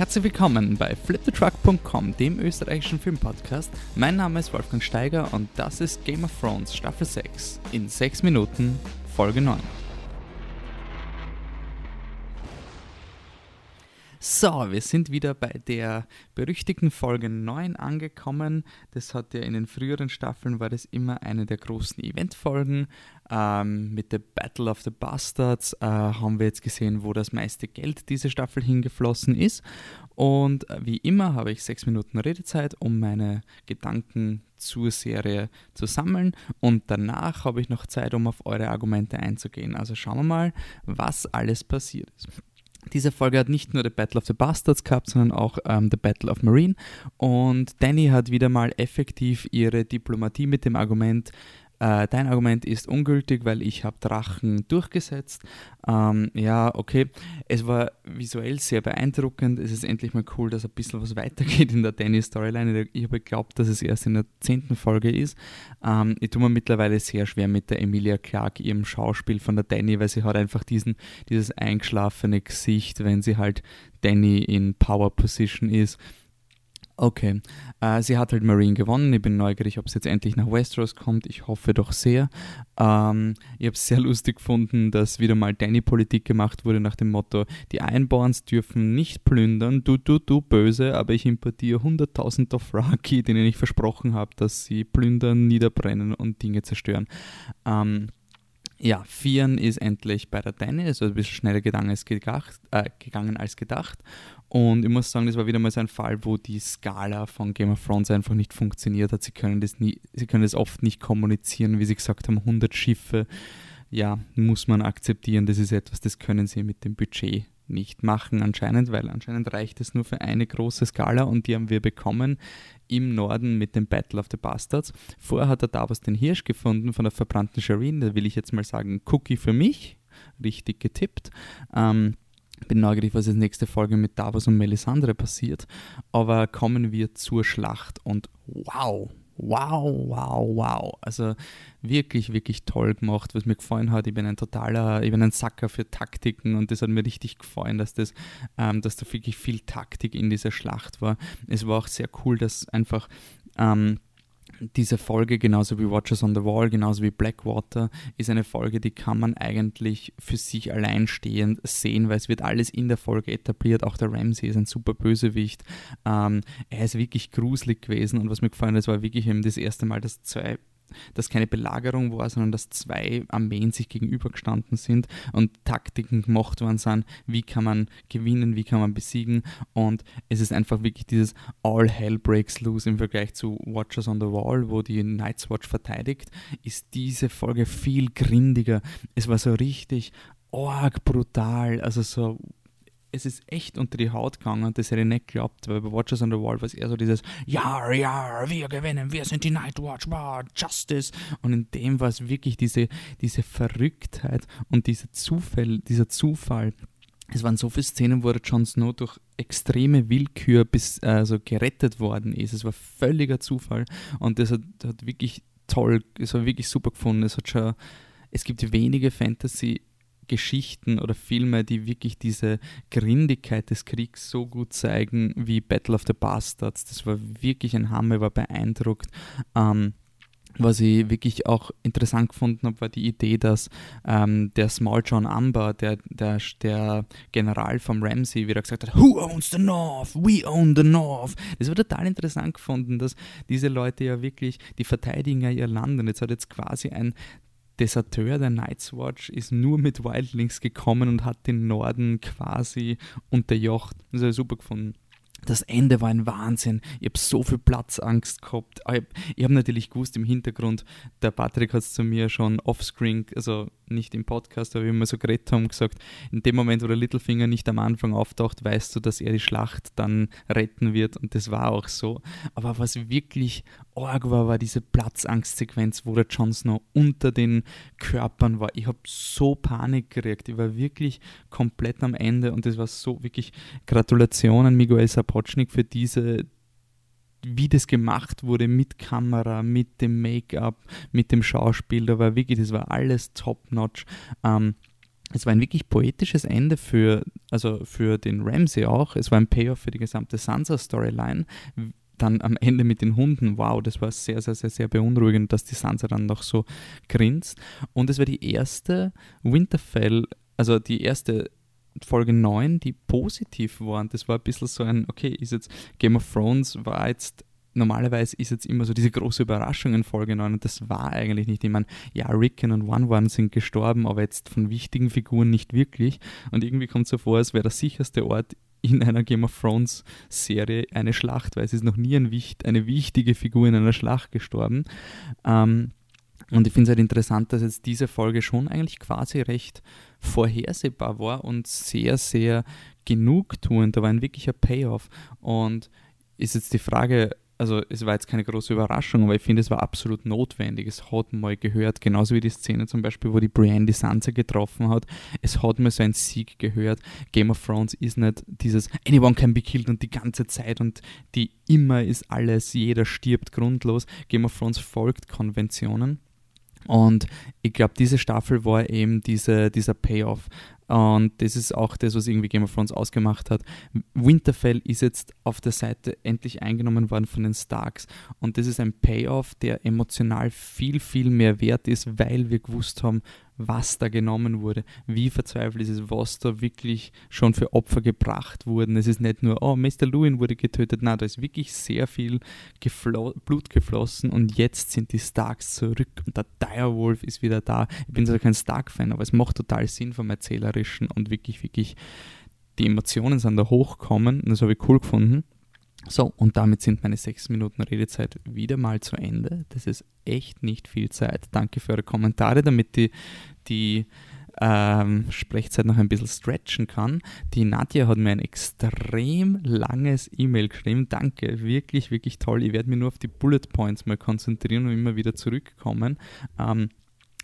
Herzlich willkommen bei flipthetruck.com, dem österreichischen Filmpodcast. Mein Name ist Wolfgang Steiger und das ist Game of Thrones Staffel 6 in 6 Minuten Folge 9. So, wir sind wieder bei der berüchtigten Folge 9 angekommen. Das hat ja in den früheren Staffeln war das immer eine der großen Eventfolgen. Ähm, mit der Battle of the Bastards äh, haben wir jetzt gesehen, wo das meiste Geld diese Staffel hingeflossen ist. Und äh, wie immer habe ich sechs Minuten Redezeit, um meine Gedanken zur Serie zu sammeln. Und danach habe ich noch Zeit, um auf eure Argumente einzugehen. Also schauen wir mal, was alles passiert ist. Diese Folge hat nicht nur The Battle of the Bastards gehabt, sondern auch ähm, The Battle of Marine. Und Danny hat wieder mal effektiv ihre Diplomatie mit dem Argument äh, dein Argument ist ungültig, weil ich habe Drachen durchgesetzt. Ähm, ja, okay. Es war visuell sehr beeindruckend. Es ist endlich mal cool, dass ein bisschen was weitergeht in der Danny-Storyline. Ich habe geglaubt, dass es erst in der zehnten Folge ist. Ähm, ich tue mir mittlerweile sehr schwer mit der Emilia Clarke, ihrem Schauspiel von der Danny, weil sie hat einfach diesen, dieses eingeschlafene Gesicht, wenn sie halt Danny in Power Position ist. Okay. Äh, sie hat halt Marine gewonnen. Ich bin neugierig, ob es jetzt endlich nach Westeros kommt. Ich hoffe doch sehr. Ähm, ich habe es sehr lustig gefunden, dass wieder mal Danny-Politik gemacht wurde nach dem Motto: Die Einborns dürfen nicht plündern, du, du, du böse, aber ich importiere 100.000 Dothraki, denen ich versprochen habe, dass sie plündern, niederbrennen und Dinge zerstören. Ähm, ja, Vieren ist endlich bei der Danny, also ein bisschen schneller gegangen als gedacht. Äh, gegangen als gedacht. Und ich muss sagen, das war wieder mal so ein Fall, wo die Skala von Game of Thrones einfach nicht funktioniert hat. Sie können das, nie, sie können das oft nicht kommunizieren, wie sie gesagt haben, 100 Schiffe. Ja, muss man akzeptieren, das ist etwas, das können sie mit dem Budget nicht machen anscheinend, weil anscheinend reicht es nur für eine große Skala und die haben wir bekommen im Norden mit dem Battle of the Bastards. Vorher hat er Davos den Hirsch gefunden von der verbrannten Shireen, da will ich jetzt mal sagen, Cookie für mich, richtig getippt. Ähm, bin neugierig, was jetzt nächste Folge mit Davos und Melisandre passiert. Aber kommen wir zur Schlacht und wow, wow, wow, wow. Also wirklich, wirklich toll gemacht, was mir gefallen hat. Ich bin ein totaler, ich bin ein Sacker für Taktiken und das hat mir richtig gefallen, dass das, ähm, dass da wirklich viel Taktik in dieser Schlacht war. Es war auch sehr cool, dass einfach ähm, diese Folge, genauso wie Watchers on the Wall, genauso wie Blackwater, ist eine Folge, die kann man eigentlich für sich alleinstehend sehen, weil es wird alles in der Folge etabliert. Auch der Ramsey ist ein super Bösewicht. Ähm, er ist wirklich gruselig gewesen und was mir gefallen hat, war wirklich eben das erste Mal, dass zwei dass keine Belagerung war, sondern dass zwei Armeen sich gegenübergestanden sind und Taktiken gemacht worden sind, wie kann man gewinnen, wie kann man besiegen und es ist einfach wirklich dieses All Hell Breaks Loose im Vergleich zu Watchers on the Wall, wo die Night's Watch verteidigt, ist diese Folge viel grindiger. Es war so richtig arg brutal, also so es ist echt unter die Haut gegangen das hätte ich nicht geglaubt, weil bei Watchers on the Wall war es eher so dieses Ja, ja, wir gewinnen, wir sind die Nightwatch, wow, Justice. Und in dem war es wirklich diese, diese Verrücktheit und dieser Zufall, dieser Zufall. Es waren so viele Szenen, wo Jon Snow durch extreme Willkür bis also gerettet worden ist. Es war völliger Zufall und das hat, hat wirklich toll, es war wirklich super gefunden. Es hat schon, es gibt wenige Fantasy- Geschichten oder Filme, die wirklich diese Grindigkeit des Kriegs so gut zeigen wie Battle of the Bastards. Das war wirklich ein Hammer, war beeindruckt. Ähm, was ich wirklich auch interessant gefunden habe, war die Idee, dass ähm, der Small John Amber, der, der, der General vom Ramsey, wieder gesagt hat, Who owns the North? We own the North. Das war total interessant gefunden, dass diese Leute ja wirklich, die verteidigen ja ihr Land und jetzt hat jetzt quasi ein Deserteur der Night's Watch ist nur mit Wildlings gekommen und hat den Norden quasi unterjocht. Das habe ich super gefunden. Das Ende war ein Wahnsinn. Ich habe so viel Platzangst gehabt. Ich habe hab natürlich gewusst im Hintergrund, der Patrick hat es zu mir schon offscreen, also nicht im Podcast, aber wir so geredet haben, gesagt, in dem Moment, wo der Littlefinger nicht am Anfang auftaucht, weißt du, dass er die Schlacht dann retten wird und das war auch so. Aber was wirklich arg war, war diese Platzangstsequenz, wo der Jon Snow unter den Körpern war. Ich habe so Panik gekriegt. Ich war wirklich komplett am Ende und das war so wirklich Gratulationen Miguel Sapochnik für diese wie das gemacht wurde mit Kamera, mit dem Make-up, mit dem Schauspiel, da war wirklich, das war alles top-notch. Ähm, es war ein wirklich poetisches Ende für, also für den Ramsey auch. Es war ein Payoff für die gesamte Sansa-Storyline. Dann am Ende mit den Hunden, wow, das war sehr, sehr, sehr, sehr beunruhigend, dass die Sansa dann noch so grinst. Und es war die erste Winterfell, also die erste Folge 9, die positiv war. Und das war ein bisschen so ein, okay, ist jetzt Game of Thrones war jetzt normalerweise ist jetzt immer so diese große Überraschung in Folge 9 und das war eigentlich nicht. Ich meine, ja, Rickon und One One sind gestorben, aber jetzt von wichtigen Figuren nicht wirklich. Und irgendwie kommt es so vor, als wäre der sicherste Ort in einer Game of Thrones Serie eine Schlacht, weil es ist noch nie ein, eine wichtige Figur in einer Schlacht gestorben. Ähm, und ich finde es halt interessant, dass jetzt diese Folge schon eigentlich quasi recht vorhersehbar war und sehr, sehr genugtuend. Da war ein wirklicher Payoff. Und ist jetzt die Frage, also es war jetzt keine große Überraschung, aber ich finde, es war absolut notwendig. Es hat mal gehört, genauso wie die Szene zum Beispiel, wo die Brienne die Sansa getroffen hat. Es hat mal so ein Sieg gehört. Game of Thrones ist nicht dieses Anyone can be killed und die ganze Zeit und die immer ist alles, jeder stirbt grundlos. Game of Thrones folgt Konventionen. Und ich glaube, diese Staffel war eben diese, dieser Payoff. Und das ist auch das, was irgendwie Game of Thrones ausgemacht hat. Winterfell ist jetzt auf der Seite endlich eingenommen worden von den Starks. Und das ist ein Payoff, der emotional viel, viel mehr wert ist, weil wir gewusst haben, was da genommen wurde, wie verzweifelt ist es, was da wirklich schon für Opfer gebracht wurden. Es ist nicht nur, oh, Mr. Lewin wurde getötet, nein, da ist wirklich sehr viel geflo Blut geflossen und jetzt sind die Starks zurück und der Direwolf ist wieder da. Ich bin zwar kein Stark-Fan, aber es macht total Sinn vom Erzählerischen und wirklich, wirklich die Emotionen sind da hochkommen und das habe ich cool gefunden. So, und damit sind meine sechs Minuten Redezeit wieder mal zu Ende. Das ist echt nicht viel Zeit. Danke für eure Kommentare, damit die, die ähm, Sprechzeit noch ein bisschen stretchen kann. Die Nadja hat mir ein extrem langes E-Mail geschrieben. Danke, wirklich, wirklich toll. Ich werde mich nur auf die Bullet Points mal konzentrieren und immer wieder zurückkommen. Ähm,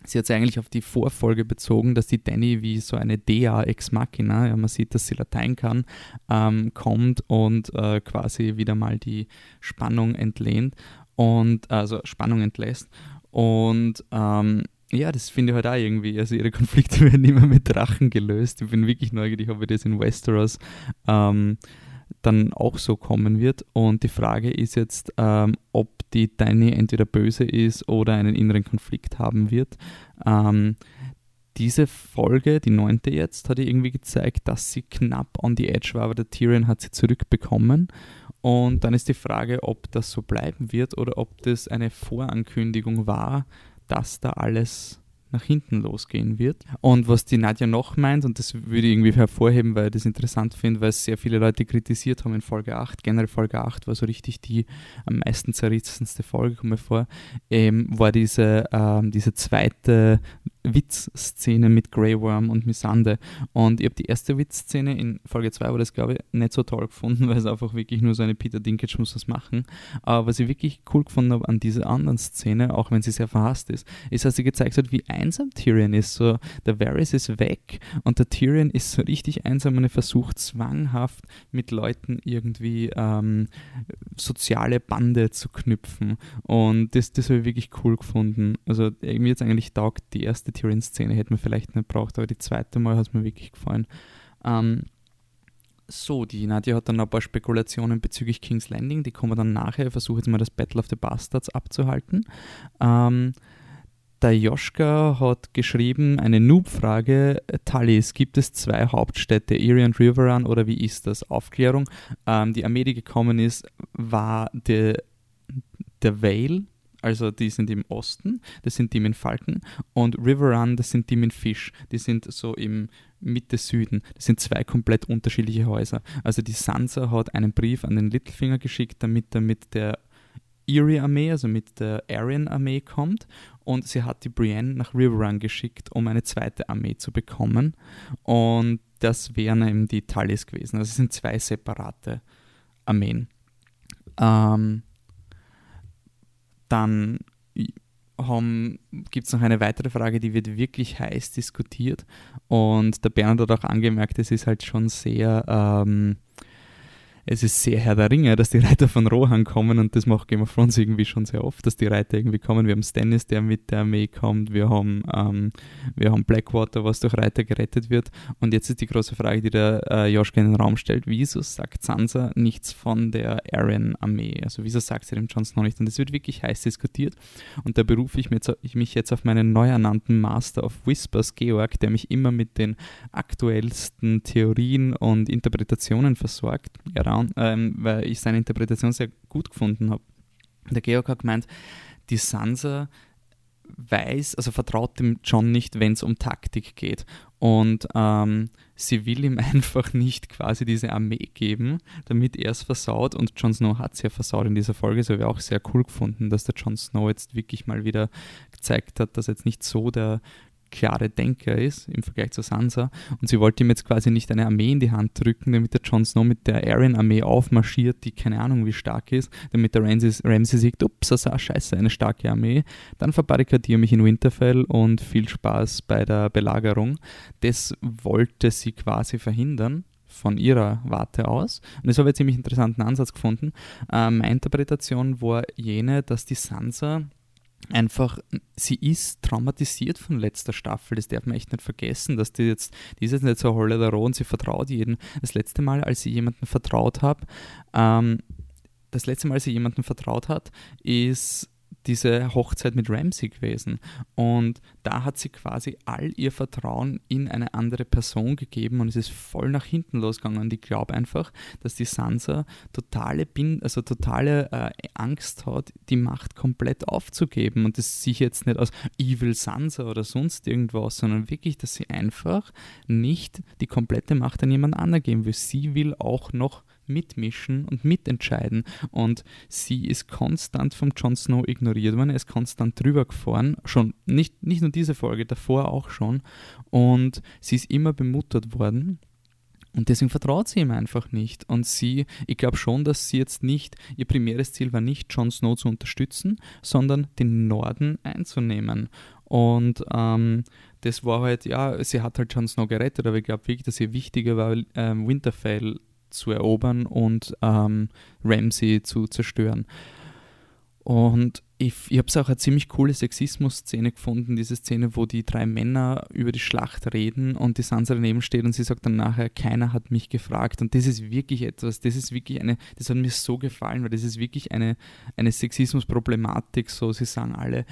Sie hat sich eigentlich auf die Vorfolge bezogen, dass die Danny wie so eine Dea ex machina, ja, man sieht, dass sie Latein kann, ähm, kommt und äh, quasi wieder mal die Spannung entlehnt und also Spannung entlässt. Und ähm, ja, das finde ich halt auch irgendwie. Also ihre Konflikte werden immer mit Drachen gelöst. Ich bin wirklich neugierig, ob wir das in Westeros ähm, dann auch so kommen wird. Und die Frage ist jetzt, ähm, ob die Dani entweder böse ist oder einen inneren Konflikt haben wird. Ähm, diese Folge, die neunte jetzt, hat irgendwie gezeigt, dass sie knapp on the edge war, aber der Tyrion hat sie zurückbekommen. Und dann ist die Frage, ob das so bleiben wird oder ob das eine Vorankündigung war, dass da alles nach hinten losgehen wird. Und was die Nadja noch meint, und das würde ich irgendwie hervorheben, weil ich das interessant finde, weil es sehr viele Leute kritisiert haben in Folge 8, generell Folge 8 war so richtig die am meisten zerrissenste Folge, komme vor, ähm, war diese, ähm, diese zweite Witzszene mit Grey Worm und Missande. Und ich habe die erste Witzszene in Folge 2 war das, glaube ich, nicht so toll gefunden, weil es einfach wirklich nur so eine Peter Dinklage muss das machen. Aber was ich wirklich cool gefunden habe an dieser anderen Szene, auch wenn sie sehr verhasst ist, ist, dass sie gezeigt hat, wie einsam Tyrion ist. So, der Varys ist weg und der Tyrion ist so richtig einsam und er versucht zwanghaft mit Leuten irgendwie ähm, soziale Bande zu knüpfen. Und das, das habe ich wirklich cool gefunden. Also mir jetzt eigentlich taugt die erste Tyrion-Szene hätte man vielleicht nicht braucht, aber die zweite Mal hat es mir wirklich gefallen. Ähm, so, die Nadja hat dann ein paar Spekulationen bezüglich King's Landing, die kommen dann nachher. Ich versuche jetzt mal das Battle of the Bastards abzuhalten. Ähm, der Joschka hat geschrieben, eine Noob-Frage, Tallis, gibt es zwei Hauptstädte, Erie und Riverrun oder wie ist das? Aufklärung. Ähm, die Armee, die gekommen ist, war der, der Vale, also die sind im Osten, das sind die in Falken und River Run, das sind die in Fisch, die sind so im Mitte Süden. Das sind zwei komplett unterschiedliche Häuser. Also die Sansa hat einen Brief an den Littlefinger geschickt, damit er mit der Erie-Armee, also mit der Aryan-Armee kommt und sie hat die Brienne nach Riverrun geschickt, um eine zweite Armee zu bekommen und das wären eben die Tallis gewesen. Also es sind zwei separate Armeen. Ähm, dann gibt es noch eine weitere Frage, die wird wirklich heiß diskutiert. Und der Bernhard hat auch angemerkt, es ist halt schon sehr, ähm, es ist sehr Herr der Ringe, dass die Reiter von Rohan kommen und das macht Game of Thrones irgendwie schon sehr oft, dass die Reiter irgendwie kommen. Wir haben Stannis, der mit der Armee kommt, wir haben, ähm, wir haben Blackwater, was durch Reiter gerettet wird und jetzt ist die große Frage, die der äh, Joschka in den Raum stellt, wieso sagt Sansa nichts von der Arryn-Armee? Also wieso sagt sie dem Jon Snow nicht? Und das wird wirklich heiß diskutiert und da berufe ich ich mich jetzt auf meinen neu ernannten Master of Whispers, Georg, der mich immer mit den aktuellsten Theorien und Interpretationen versorgt, ähm, weil ich seine Interpretation sehr gut gefunden habe. Der Georg hat gemeint, die Sansa weiß, also vertraut dem John nicht, wenn es um Taktik geht. Und ähm, sie will ihm einfach nicht quasi diese Armee geben, damit er es versaut. Und Jon Snow hat es ja versaut in dieser Folge. Das habe ich auch sehr cool gefunden, dass der Jon Snow jetzt wirklich mal wieder gezeigt hat, dass er jetzt nicht so der klare Denker ist im Vergleich zu Sansa. Und sie wollte ihm jetzt quasi nicht eine Armee in die Hand drücken, damit der Jon Snow mit der Arryn-Armee aufmarschiert, die keine Ahnung wie stark ist, damit der Ramsay, sieht, ups, ah, scheiße, eine starke Armee. Dann verbarrikadiere mich in Winterfell und viel Spaß bei der Belagerung. Das wollte sie quasi verhindern von ihrer Warte aus. Und das habe ich einen ziemlich interessanten Ansatz gefunden. Äh, meine Interpretation war jene, dass die Sansa einfach, sie ist traumatisiert von letzter Staffel. Das darf man echt nicht vergessen, dass die jetzt, die ist jetzt nicht so Holle der Roh und sie vertraut jedem. Das letzte Mal, als sie jemandem vertraut habe, ähm, das letzte Mal, als sie jemandem vertraut hat, ist diese Hochzeit mit Ramsey gewesen. Und da hat sie quasi all ihr Vertrauen in eine andere Person gegeben und es ist voll nach hinten losgegangen. Und ich glaube einfach, dass die Sansa totale, Bin also totale äh, Angst hat, die Macht komplett aufzugeben. Und das sehe ich jetzt nicht als Evil Sansa oder sonst irgendwas, sondern wirklich, dass sie einfach nicht die komplette Macht an jemand anderen geben will. Sie will auch noch mitmischen und mitentscheiden. Und sie ist konstant vom Jon Snow ignoriert worden, er ist konstant drüber gefahren, schon nicht, nicht nur diese Folge, davor auch schon. Und sie ist immer bemuttert worden. Und deswegen vertraut sie ihm einfach nicht. Und sie, ich glaube schon, dass sie jetzt nicht, ihr primäres Ziel war nicht, Jon Snow zu unterstützen, sondern den Norden einzunehmen. Und ähm, das war halt, ja, sie hat halt Jon Snow gerettet, aber ich glaube wirklich, dass ihr wichtiger war, ähm, Winterfell zu erobern und ähm, Ramsey zu zerstören. Und ich, ich habe es auch eine ziemlich coole Sexismus-Szene gefunden, diese Szene, wo die drei Männer über die Schlacht reden und die Sansa daneben steht und sie sagt dann nachher, keiner hat mich gefragt. Und das ist wirklich etwas, das ist wirklich eine, das hat mir so gefallen, weil das ist wirklich eine, eine Sexismus-Problematik. So, sie sagen alle,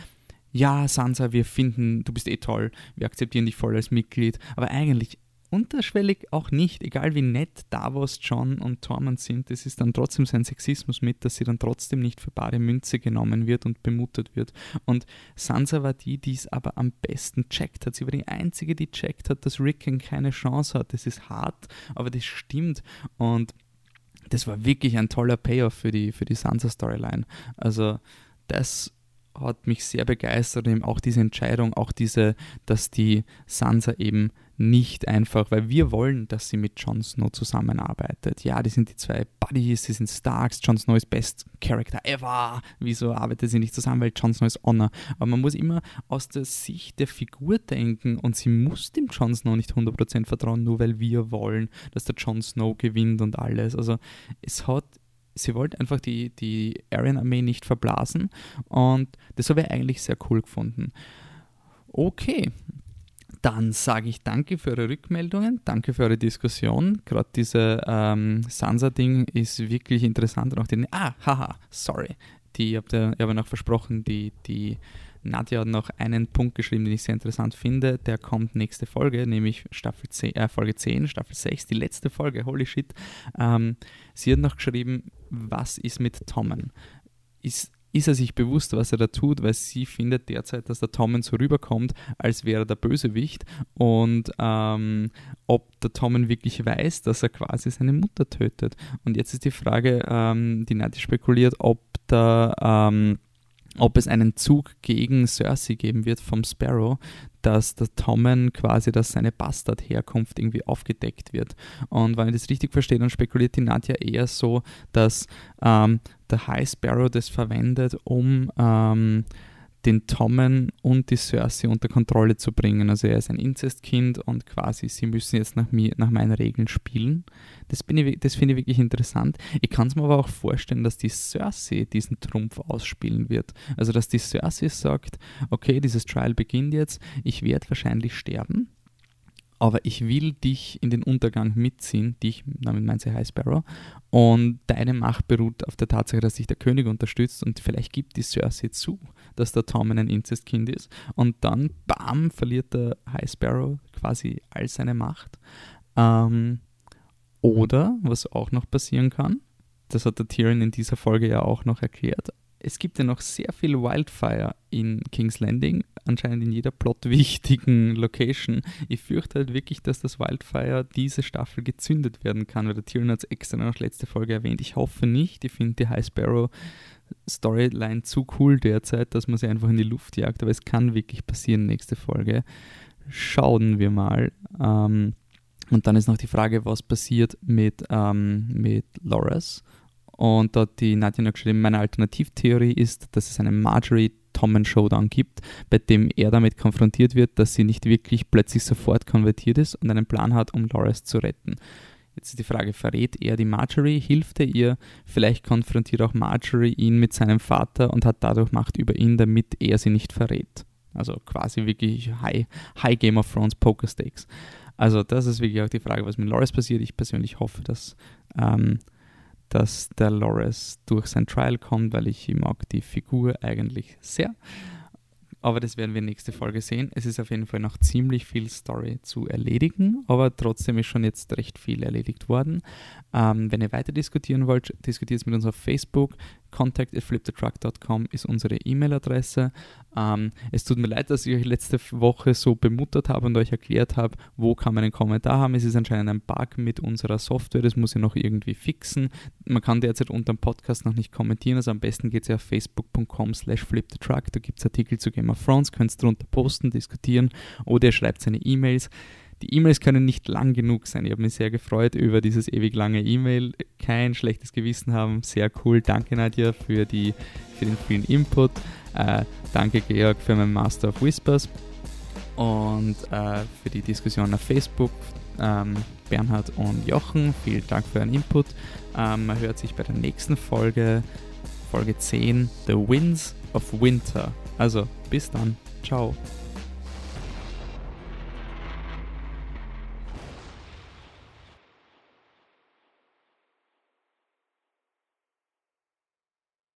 ja, Sansa, wir finden, du bist eh toll, wir akzeptieren dich voll als Mitglied, aber eigentlich unterschwellig auch nicht, egal wie nett Davos, John und Tormund sind, es ist dann trotzdem sein Sexismus mit, dass sie dann trotzdem nicht für bare Münze genommen wird und bemuttert wird. Und Sansa war die, die es aber am besten checkt hat. Sie war die Einzige, die checkt hat, dass Rickon keine Chance hat. Das ist hart, aber das stimmt. Und das war wirklich ein toller Payoff für die, für die Sansa-Storyline. Also das hat mich sehr begeistert, eben auch diese Entscheidung, auch diese, dass die Sansa eben nicht einfach, weil wir wollen, dass sie mit Jon Snow zusammenarbeitet. Ja, die sind die zwei Buddies, sie sind Starks, Jon Snow ist Best Character ever. Wieso arbeitet sie nicht zusammen? Weil Jon Snow ist Honor. Aber man muss immer aus der Sicht der Figur denken und sie muss dem Jon Snow nicht 100% vertrauen, nur weil wir wollen, dass der Jon Snow gewinnt und alles. Also es hat sie wollte einfach die, die Aryan-Armee nicht verblasen und das habe ich eigentlich sehr cool gefunden. Okay, dann sage ich danke für eure Rückmeldungen, danke für eure Diskussion. Gerade diese ähm, Sansa-Ding ist wirklich interessant. Und auch den, ah, haha, sorry. Die, ich habe hab noch versprochen, die, die Nadja hat noch einen Punkt geschrieben, den ich sehr interessant finde. Der kommt nächste Folge, nämlich Staffel 10, äh, Folge 10, Staffel 6, die letzte Folge, holy shit. Ähm, sie hat noch geschrieben, was ist mit Tommen? Ist ist er sich bewusst, was er da tut, weil sie findet derzeit, dass der Tommen so rüberkommt, als wäre er der Bösewicht und ähm, ob der Tommen wirklich weiß, dass er quasi seine Mutter tötet. Und jetzt ist die Frage, ähm, die Nati spekuliert, ob der ähm, ob es einen Zug gegen Cersei geben wird vom Sparrow, dass der Tommen quasi, dass seine Bastardherkunft irgendwie aufgedeckt wird. Und wenn ich das richtig verstehe, dann spekuliert die Nadja eher so, dass ähm, der High Sparrow das verwendet, um ähm, den Tommen und die Cersei unter Kontrolle zu bringen. Also er ist ein Inzestkind und quasi sie müssen jetzt nach, mir, nach meinen Regeln spielen. Das, das finde ich wirklich interessant. Ich kann es mir aber auch vorstellen, dass die Cersei diesen Trumpf ausspielen wird. Also dass die Cersei sagt, okay, dieses Trial beginnt jetzt, ich werde wahrscheinlich sterben, aber ich will dich in den Untergang mitziehen, dich, damit meint sie High Sparrow, und deine Macht beruht auf der Tatsache, dass sich der König unterstützt und vielleicht gibt die Cersei zu, dass der Tommen ein Inzestkind ist und dann, bam, verliert der High Sparrow quasi all seine Macht. Ähm, oder, was auch noch passieren kann, das hat der Tyrion in dieser Folge ja auch noch erklärt, es gibt ja noch sehr viel Wildfire in King's Landing, anscheinend in jeder plotwichtigen Location. Ich fürchte halt wirklich, dass das Wildfire diese Staffel gezündet werden kann, weil der Tyrion hat es extra noch letzte Folge erwähnt. Ich hoffe nicht. Ich finde die High Sparrow Storyline zu cool derzeit, dass man sie einfach in die Luft jagt, aber es kann wirklich passieren nächste Folge. Schauen wir mal. Ähm, und dann ist noch die Frage, was passiert mit, ähm, mit Loras und dort die Nadja noch geschrieben, meine Alternativtheorie ist, dass es einen Marjorie-Tommen-Showdown gibt, bei dem er damit konfrontiert wird, dass sie nicht wirklich plötzlich sofort konvertiert ist und einen Plan hat, um Loras zu retten. Jetzt ist die Frage, verrät er die Marjorie, hilft er ihr? Vielleicht konfrontiert auch Marjorie ihn mit seinem Vater und hat dadurch Macht über ihn, damit er sie nicht verrät. Also quasi wirklich High, High Game of Thrones Poker Stakes. Also das ist wirklich auch die Frage, was mit Loras passiert. Ich persönlich hoffe, dass ähm, dass der Loris durch sein Trial kommt, weil ich mag die Figur eigentlich sehr. Aber das werden wir nächste Folge sehen. Es ist auf jeden Fall noch ziemlich viel Story zu erledigen, aber trotzdem ist schon jetzt recht viel erledigt worden. Ähm, wenn ihr weiter diskutieren wollt, diskutiert es mit uns auf Facebook. Contact at flipthetruck.com ist unsere E-Mail-Adresse. Ähm, es tut mir leid, dass ich euch letzte Woche so bemuttert habe und euch erklärt habe, wo kann man einen Kommentar haben. Es ist anscheinend ein Bug mit unserer Software, das muss ich noch irgendwie fixen. Man kann derzeit unter dem Podcast noch nicht kommentieren, also am besten geht ihr auf facebook.com slash flipthetruck, da gibt es Artikel zu Game of Thrones, könnt drunter posten, diskutieren oder ihr schreibt seine E-Mails. Die E-Mails können nicht lang genug sein. Ich habe mich sehr gefreut über dieses ewig lange E-Mail. Kein schlechtes Gewissen haben. Sehr cool. Danke, Nadja, für, die, für den vielen Input. Äh, danke, Georg, für mein Master of Whispers und äh, für die Diskussion auf Facebook. Ähm, Bernhard und Jochen, vielen Dank für euren Input. Ähm, man hört sich bei der nächsten Folge, Folge 10, The Winds of Winter. Also bis dann. Ciao.